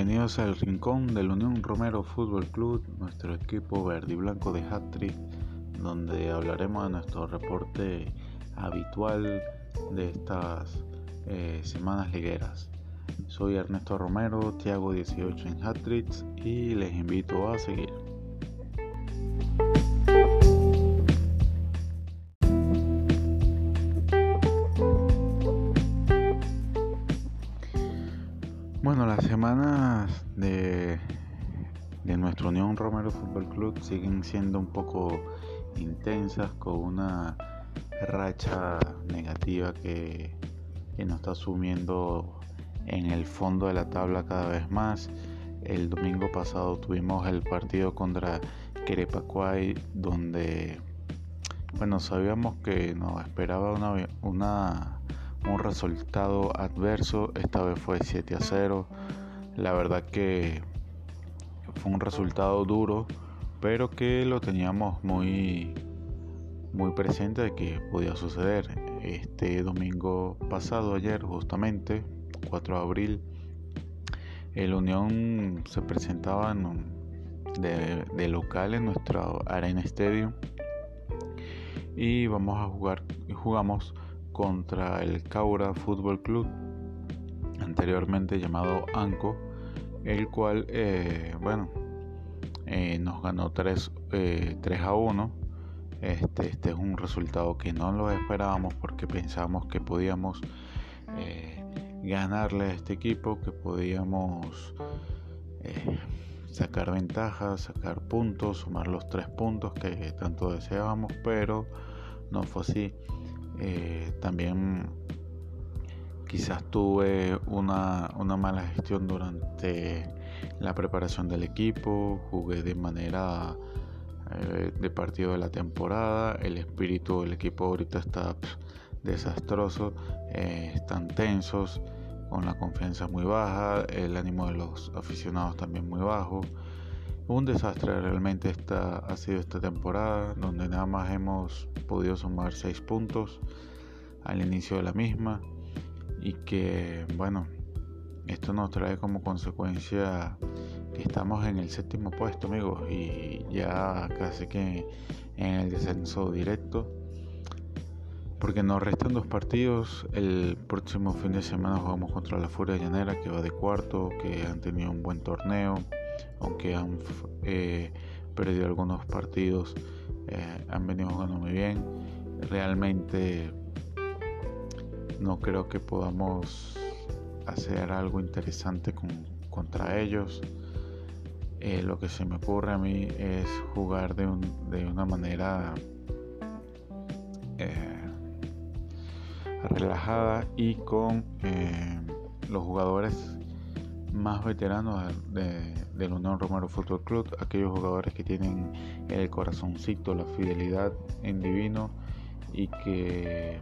Bienvenidos al rincón del Unión Romero Fútbol Club, nuestro equipo verde y blanco de Hattrick, donde hablaremos de nuestro reporte habitual de estas eh, semanas ligueras. Soy Ernesto Romero, Tiago 18 en Hattricks y les invito a seguir. Bueno, las semanas de, de nuestra Unión Romero Fútbol Club siguen siendo un poco intensas con una racha negativa que, que nos está sumiendo en el fondo de la tabla cada vez más. El domingo pasado tuvimos el partido contra Querepacuay donde bueno sabíamos que nos esperaba una, una un resultado adverso, esta vez fue 7 a 0. La verdad que fue un resultado duro, pero que lo teníamos muy muy presente de que podía suceder. Este domingo pasado, ayer justamente, 4 de abril, el Unión se presentaba de, local en nuestra Arena Stadium y vamos a jugar jugamos contra el Caura Fútbol Club, anteriormente llamado ANCO, el cual, eh, bueno, eh, nos ganó 3, 3 eh, a 1. Este, este es un resultado que no lo esperábamos porque pensábamos que podíamos ganarle a este equipo, que podíamos sacar ventajas, sacar puntos, sumar los tres puntos que tanto deseábamos, pero no fue así. Eh, también quizás tuve una, mala gestión durante la preparación del equipo, jugué de manera eh, de partido de la temporada, el espíritu del equipo ahorita está desastroso, eh, están tensos, con la confianza muy baja, el ánimo de los aficionados también muy bajo. Un desastre realmente esta, ha sido esta temporada, donde nada más hemos podido sumar 6 puntos al inicio de la misma y que, bueno, esto nos trae como consecuencia que estamos en el séptimo puesto, amigos, y ya casi que en el descenso directo. Porque nos restan dos partidos. El próximo fin de semana jugamos contra la Furia Llanera, que va de cuarto, que han tenido un buen torneo aunque han eh, perdido algunos partidos, eh, han venido jugando muy bien. Realmente no creo que podamos hacer algo interesante contra ellos. Eh, lo que se me ocurre a mí es jugar de, de una manera relajada y con los jugadores más veteranos de, Unión Romero Fútbol Club, aquellos jugadores que tienen el corazoncito, la fidelidad en divino y que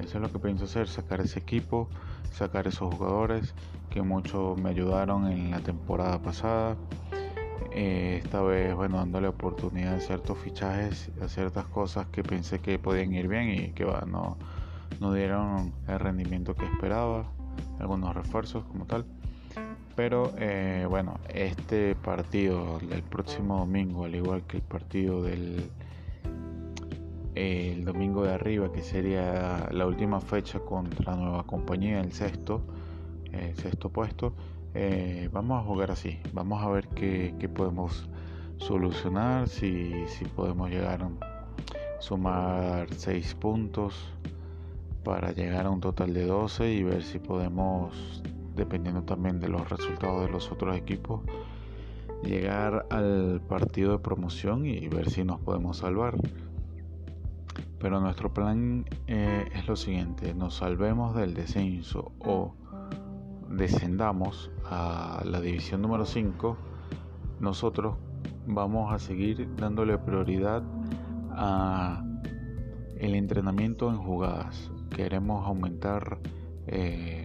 eso es lo que pienso hacer, sacar ese equipo, sacar esos jugadores que mucho me ayudaron en la temporada pasada. Eh, esta vez, bueno, dándole oportunidad a ciertos fichajes, a ciertas cosas que pensé que podían ir bien y que no, no dieron el rendimiento que esperaba, algunos refuerzos como tal. Pero eh, bueno, este partido del próximo domingo, al igual que el partido del el domingo de arriba, que sería la última fecha contra Nueva Compañía, el sexto, el sexto puesto, eh, vamos a jugar así. Vamos a ver qué, podemos solucionar, si, si podemos llegar a sumar 6 puntos para llegar a un total de 12 y ver si podemos dependiendo también de los resultados de los otros equipos, llegar al partido de promoción y ver si nos podemos salvar. Pero nuestro plan eh, es lo siguiente, nos salvemos del descenso o descendamos a la división número 5, nosotros vamos a seguir dándole prioridad a el entrenamiento en jugadas. Queremos aumentar eh,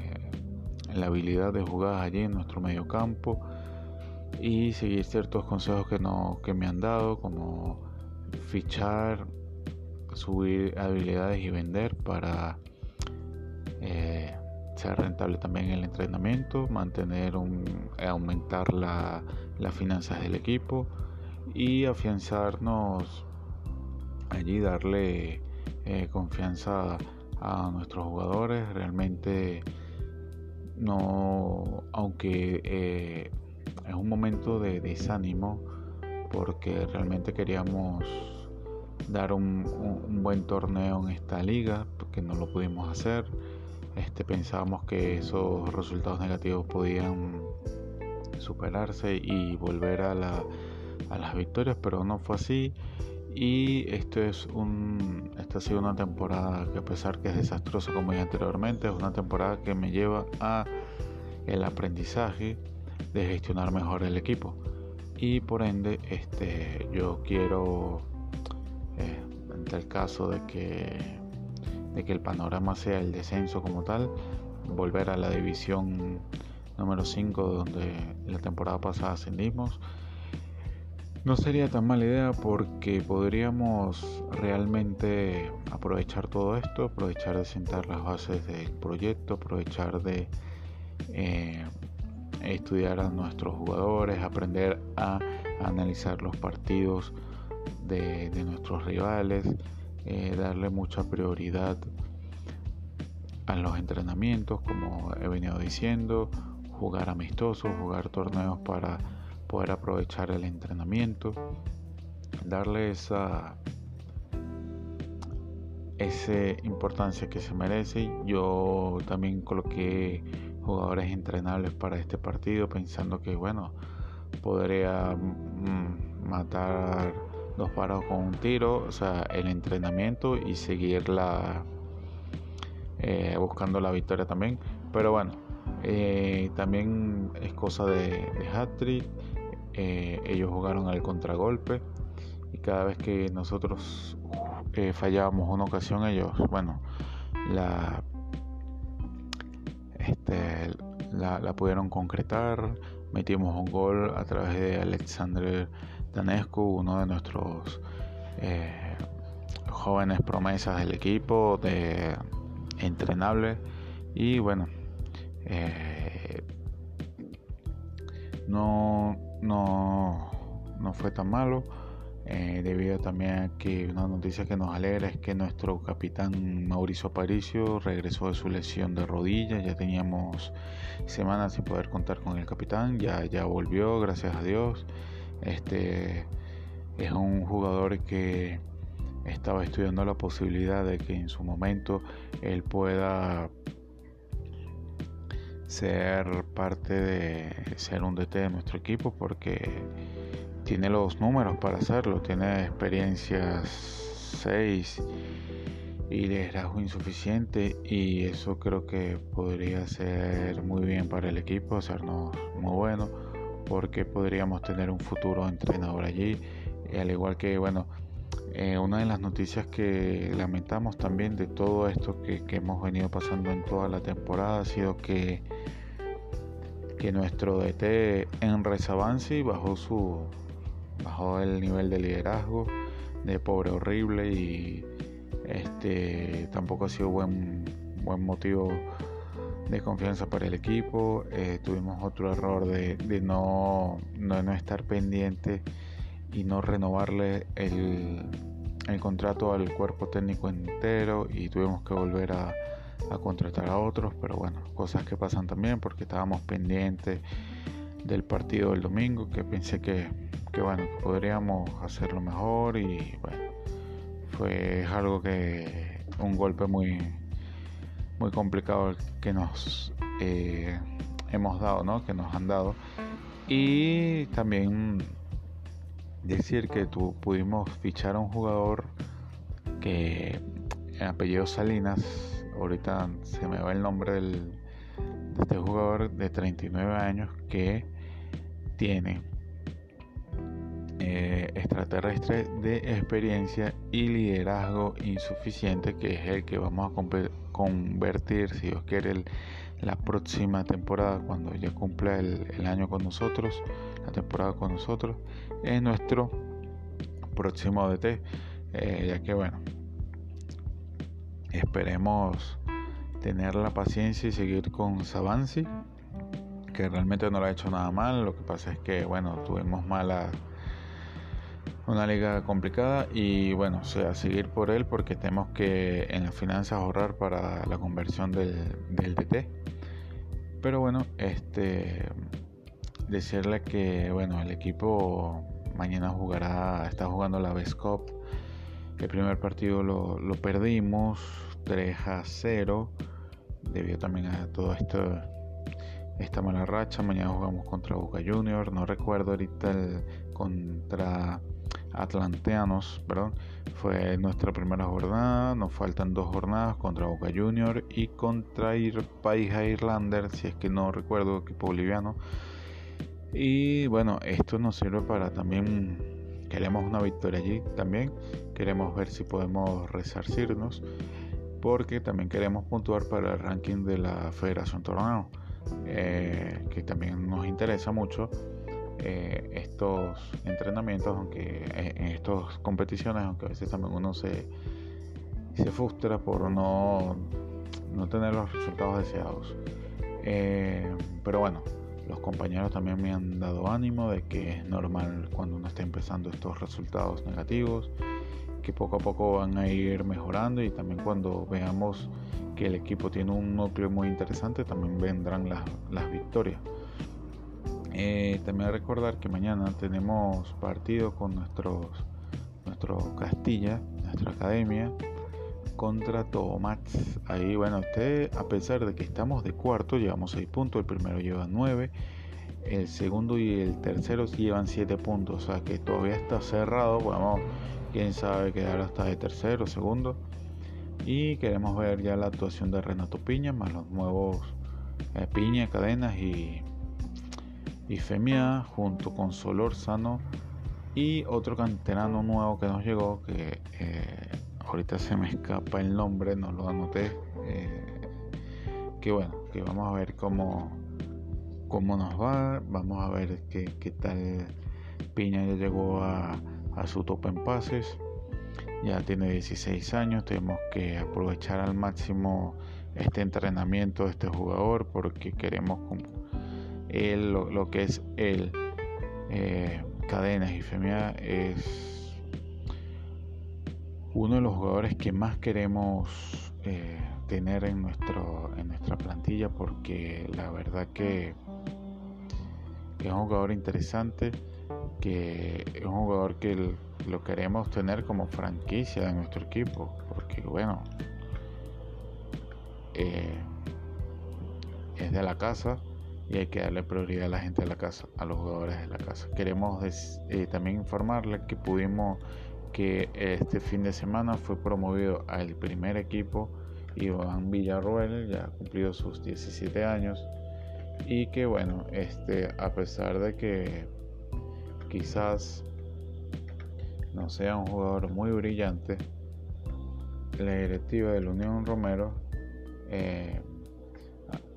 la habilidad de jugar allí en nuestro medio campo y seguir ciertos consejos que, no, que me han dado, como fichar, subir habilidades y vender para eh, ser rentable también el entrenamiento, mantener un, aumentar la, las finanzas del equipo y afianzarnos allí, darle eh, confianza a nuestros jugadores. Realmente no, aunque eh, es un momento de desánimo porque realmente queríamos dar un, buen torneo en esta liga, porque no lo pudimos hacer. Este, pensábamos que esos resultados negativos podían superarse y volver a, a las victorias, pero no fue así. Y esto es un, esta ha sido una temporada que a pesar que es desastrosa como dije anteriormente, es una temporada que me lleva a el aprendizaje de gestionar mejor el equipo. Y por ende, este, yo quiero, eh, en el caso de que, de que el panorama sea el descenso como tal, volver a la división número 5 donde la temporada pasada ascendimos no sería tan mala idea porque podríamos realmente aprovechar todo esto, aprovechar de sentar las bases del proyecto, aprovechar de eh, estudiar a nuestros jugadores, aprender a analizar los partidos de, nuestros rivales, eh, darle mucha prioridad a los entrenamientos, como he venido diciendo, jugar amistosos, jugar torneos para poder aprovechar el entrenamiento, darle esa, esa importancia que se merece. Yo también coloqué jugadores entrenables para este partido pensando que bueno, podría mm, matar dos paros con un tiro, o sea, el entrenamiento y seguir la, eh, buscando la victoria también. Pero bueno, eh, también es cosa de, de eh, ellos jugaron al contragolpe y cada vez que nosotros eh, fallábamos una ocasión ellos bueno la este, la, pudieron concretar. Metimos un gol a través de Alexander Danescu uno de nuestros eh, jóvenes promesas del equipo de entrenable. Y bueno no no, no fue tan malo. Eh, debido también a que una noticia que nos alegra es que nuestro capitán Mauricio Aparicio regresó de su lesión de rodilla. Ya teníamos semanas sin poder contar con el capitán. Ya, ya volvió, gracias a Dios. Este es un jugador que estaba estudiando la posibilidad de que en su momento él pueda ser parte de ser un DT de nuestro equipo porque tiene los números para hacerlo, tiene experiencias 6 y liderazgo insuficiente y eso creo que podría ser muy bien para el equipo, hacernos muy bueno porque podríamos tener un futuro entrenador allí, al igual que bueno, eh, una de las noticias que lamentamos también de todo esto que, hemos venido pasando en toda la temporada ha sido que, que nuestro DT en Resavansi bajó su bajó el nivel de liderazgo de pobre horrible y este tampoco ha sido buen buen motivo de confianza para el equipo. Eh, tuvimos otro error de, no, no estar pendiente y no renovarle el, el contrato al cuerpo técnico entero y tuvimos que volver a, contratar a otros, pero bueno, cosas que pasan también porque estábamos pendientes del partido del domingo que pensé que, que bueno, podríamos hacerlo mejor y bueno, fue algo que un golpe muy muy complicado que nos eh, hemos dado, ¿no? Que nos han dado y también decir que tu, pudimos fichar a un jugador que en apellido Salinas, ahorita se me va el nombre del, de este jugador de 39 años que tiene eh, extraterrestre de experiencia y liderazgo insuficiente, que es el que vamos a convertir, si Dios quiere, la próxima temporada, cuando ya cumpla el año con nosotros, la temporada con nosotros en nuestro próximo DT, eh, ya que bueno, esperemos tener la paciencia y seguir con Savansi, que realmente no lo ha hecho nada mal. Lo que pasa es que, bueno, tuvimos mala una liga complicada y bueno, o sea, seguir por él porque tenemos que en las finanzas ahorrar para la conversión del, del DT. Pero bueno, este decirle que bueno, el equipo mañana jugará, está jugando la Best Cup. El primer partido lo, lo perdimos 3 a 0 debido también a todo esto esta mala racha. Mañana jugamos contra Boca Juniors. No recuerdo ahorita el contra Atlanteanos, perdón. Fue nuestra primera jornada. Nos faltan dos jornadas contra Boca Juniors y contra País Irlander, si es que no recuerdo, equipo boliviano. Y bueno, esto nos sirve para también. Queremos una victoria allí también. Queremos ver si podemos resarcirnos. Porque también queremos puntuar para el ranking de la Federación Torneo. Eh, que también nos interesa mucho eh, estos entrenamientos, aunque eh, en estas competiciones, aunque a veces también uno se, se frustra por no, no tener los resultados deseados. pero bueno, los compañeros también me han dado ánimo de que es normal cuando uno está empezando estos resultados negativos, que poco a poco van a ir mejorando y también cuando veamos que el equipo tiene un núcleo muy interesante, también vendrán las, las victorias. Eh, también recordar que mañana tenemos partido con nuestros, nuestro Castilla, nuestra academia, contra Tomats. Ahí, bueno, usted, a pesar de que estamos de cuarto, llevamos 6 puntos, el primero lleva 9, el segundo y el tercero llevan 7 puntos, o sea que todavía está cerrado, vamos, quién sabe quedar hasta de tercero, segundo. Y queremos ver ya la actuación de Renato Piña, más los nuevos eh, Piña, Cadenas y, y Femia, junto con Sano y otro canterano nuevo que nos llegó, que eh, ahorita se me escapa el nombre, no lo anoté. Eh, que bueno, que vamos a ver cómo, cómo nos va, vamos a ver qué, qué tal Piña ya llegó a, su tope en pases ya tiene 16 años, tenemos que aprovechar al máximo este entrenamiento de este jugador porque queremos él, lo, que es él, eh, Cadenas y Femia es uno de los jugadores que más queremos eh, tener en, nuestro, en nuestra plantilla porque la verdad que, es un jugador interesante, que es un jugador que lo queremos tener como franquicia de nuestro equipo, porque bueno, eh, es de la casa y hay que darle prioridad a la gente de la casa, a los jugadores de la casa. Queremos eh, también informarles que pudimos que este fin de semana fue promovido al primer equipo Iván Villarroel, ya ha cumplido sus 17 años y que bueno, este a pesar de que quizás no sea un jugador muy brillante, la directiva de la Unión Romero eh,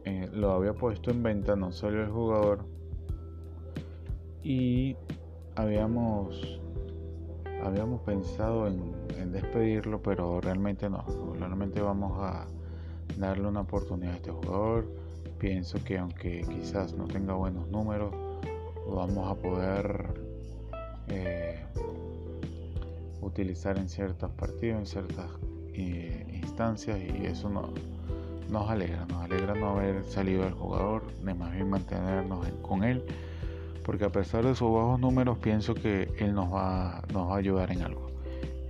eh, lo había puesto en venta, no solo el jugador, y habíamos habíamos pensado en, despedirlo, pero realmente no. Realmente vamos a darle una oportunidad a este jugador. Pienso que aunque quizás no tenga buenos números, vamos a poder eh, utilizar en ciertos partidos, en ciertas eh, instancias y eso no, nos alegra, nos alegra no haber salido del jugador, ni más bien mantenernos con él, porque a pesar de sus bajos números pienso que él nos va, nos va a ayudar en algo.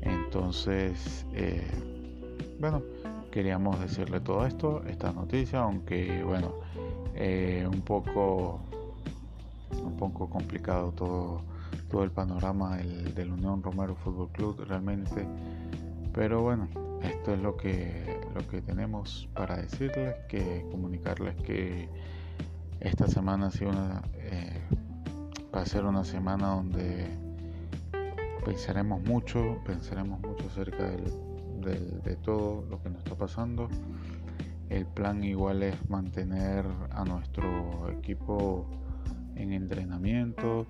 Entonces, eh, bueno, queríamos decirle todo esto, esta noticia, aunque bueno, eh, un poco un poco complicado todo todo el panorama del, del, Unión Romero Fútbol Club realmente. Pero bueno, esto es lo que, lo que tenemos para decirles, que comunicarles que esta semana ha sido una, eh, va ser una semana donde pensaremos mucho, pensaremos mucho acerca del, de todo lo que nos está pasando. El plan igual es mantener a nuestro equipo en entrenamiento,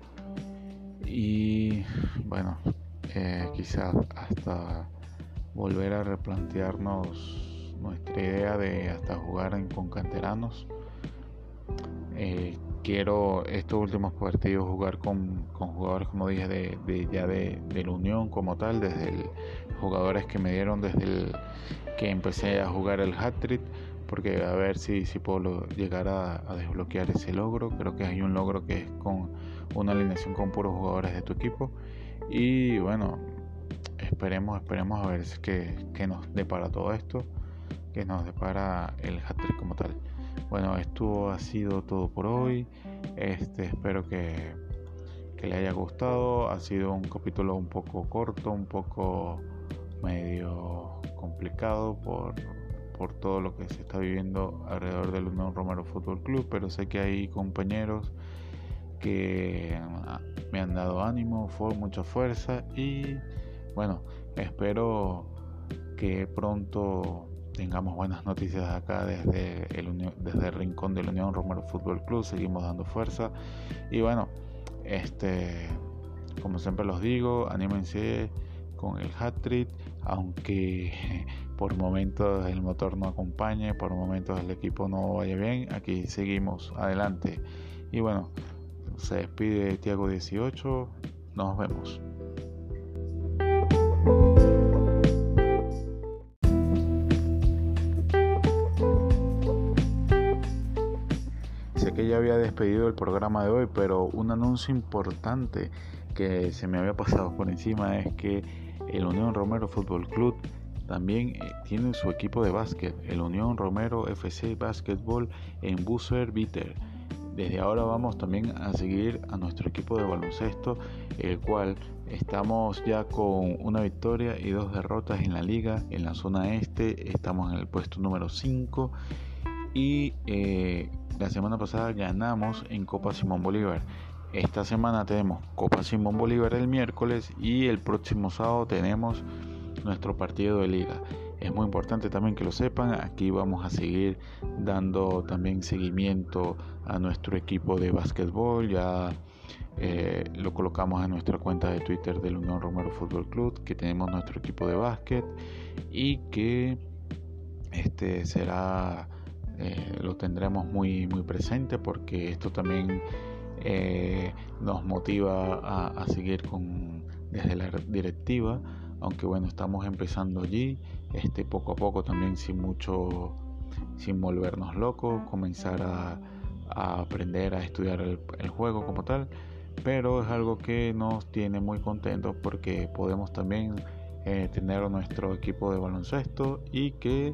y bueno, eh, quizás hasta volver a replantearnos nuestra idea de hasta jugar con canteranos. Quiero estos últimos partidos jugar con, jugadores, como dije, de, ya de, la Unión como tal, desde el, jugadores que me dieron desde el que empecé a jugar el hat-trick, porque a ver si, si puedo llegar a, desbloquear ese logro. Creo que hay un logro que es con una alineación con puros jugadores de tu equipo. Y bueno, esperemos, esperemos a ver qué, qué nos depara todo esto, que nos depara el hat-trick como tal. Bueno, esto ha sido todo por hoy. Este, espero que, que le haya gustado. Ha sido un capítulo un poco corto, un poco medio complicado por, por todo lo que se está viviendo alrededor del Unión Romero Fútbol Club, pero sé que hay compañeros que me han dado ánimo, fue mucha fuerza y bueno, espero que pronto tengamos buenas noticias acá desde el, desde el rincón del Unión Romero Fútbol Club, seguimos dando fuerza y bueno, este como siempre los digo, anímense con el hat trick, aunque por momentos el motor no acompañe, por momentos el equipo no vaya bien, aquí seguimos adelante. Y bueno, se despide Tiago 18, nos vemos. Despedido el programa de hoy, pero un anuncio importante que se me había pasado por encima es que el Unión Romero Fútbol Club también eh, tiene su equipo de básquet, el Unión Romero FC Basketball en Busser Bitter. Desde ahora vamos también a seguir a nuestro equipo de baloncesto, el cual estamos ya con una victoria y dos derrotas en la liga. En la zona este estamos en el puesto número 5 y eh, la semana pasada ganamos en Copa Simón Bolívar. Esta semana tenemos Copa Simón Bolívar el miércoles y el próximo sábado tenemos nuestro partido de liga. Es muy importante también que lo sepan. Aquí vamos a seguir dando también seguimiento a nuestro equipo de básquetbol. Ya eh, lo colocamos en nuestra cuenta de Twitter del Unión Romero Fútbol Club, que tenemos nuestro equipo de básquet y que este será tendremos muy, muy presente porque esto también eh, nos motiva a, seguir con, desde la directiva, aunque bueno, estamos empezando allí, este, poco a poco también sin mucho, sin volvernos locos, comenzar a, aprender a estudiar el, juego como tal, pero es algo que nos tiene muy contentos porque podemos también eh, tener nuestro equipo de baloncesto y que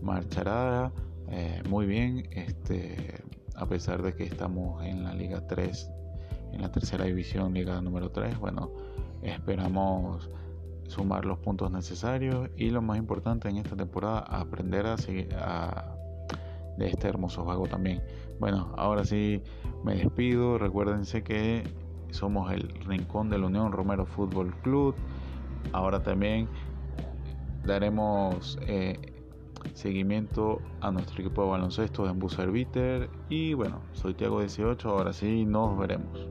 marchará eh, muy bien, este, a pesar de que estamos en la Liga 3, en la tercera división, Liga número 3. Bueno, esperamos sumar los puntos necesarios y lo más importante en esta temporada, aprender a seguir de este hermoso juego también. Bueno, ahora sí me despido. Recuérdense que somos el rincón de la Unión Romero Fútbol Club. Ahora también daremos eh, seguimiento a nuestro equipo de baloncesto en Serviter y bueno, soy Tiago 18, ahora sí nos veremos.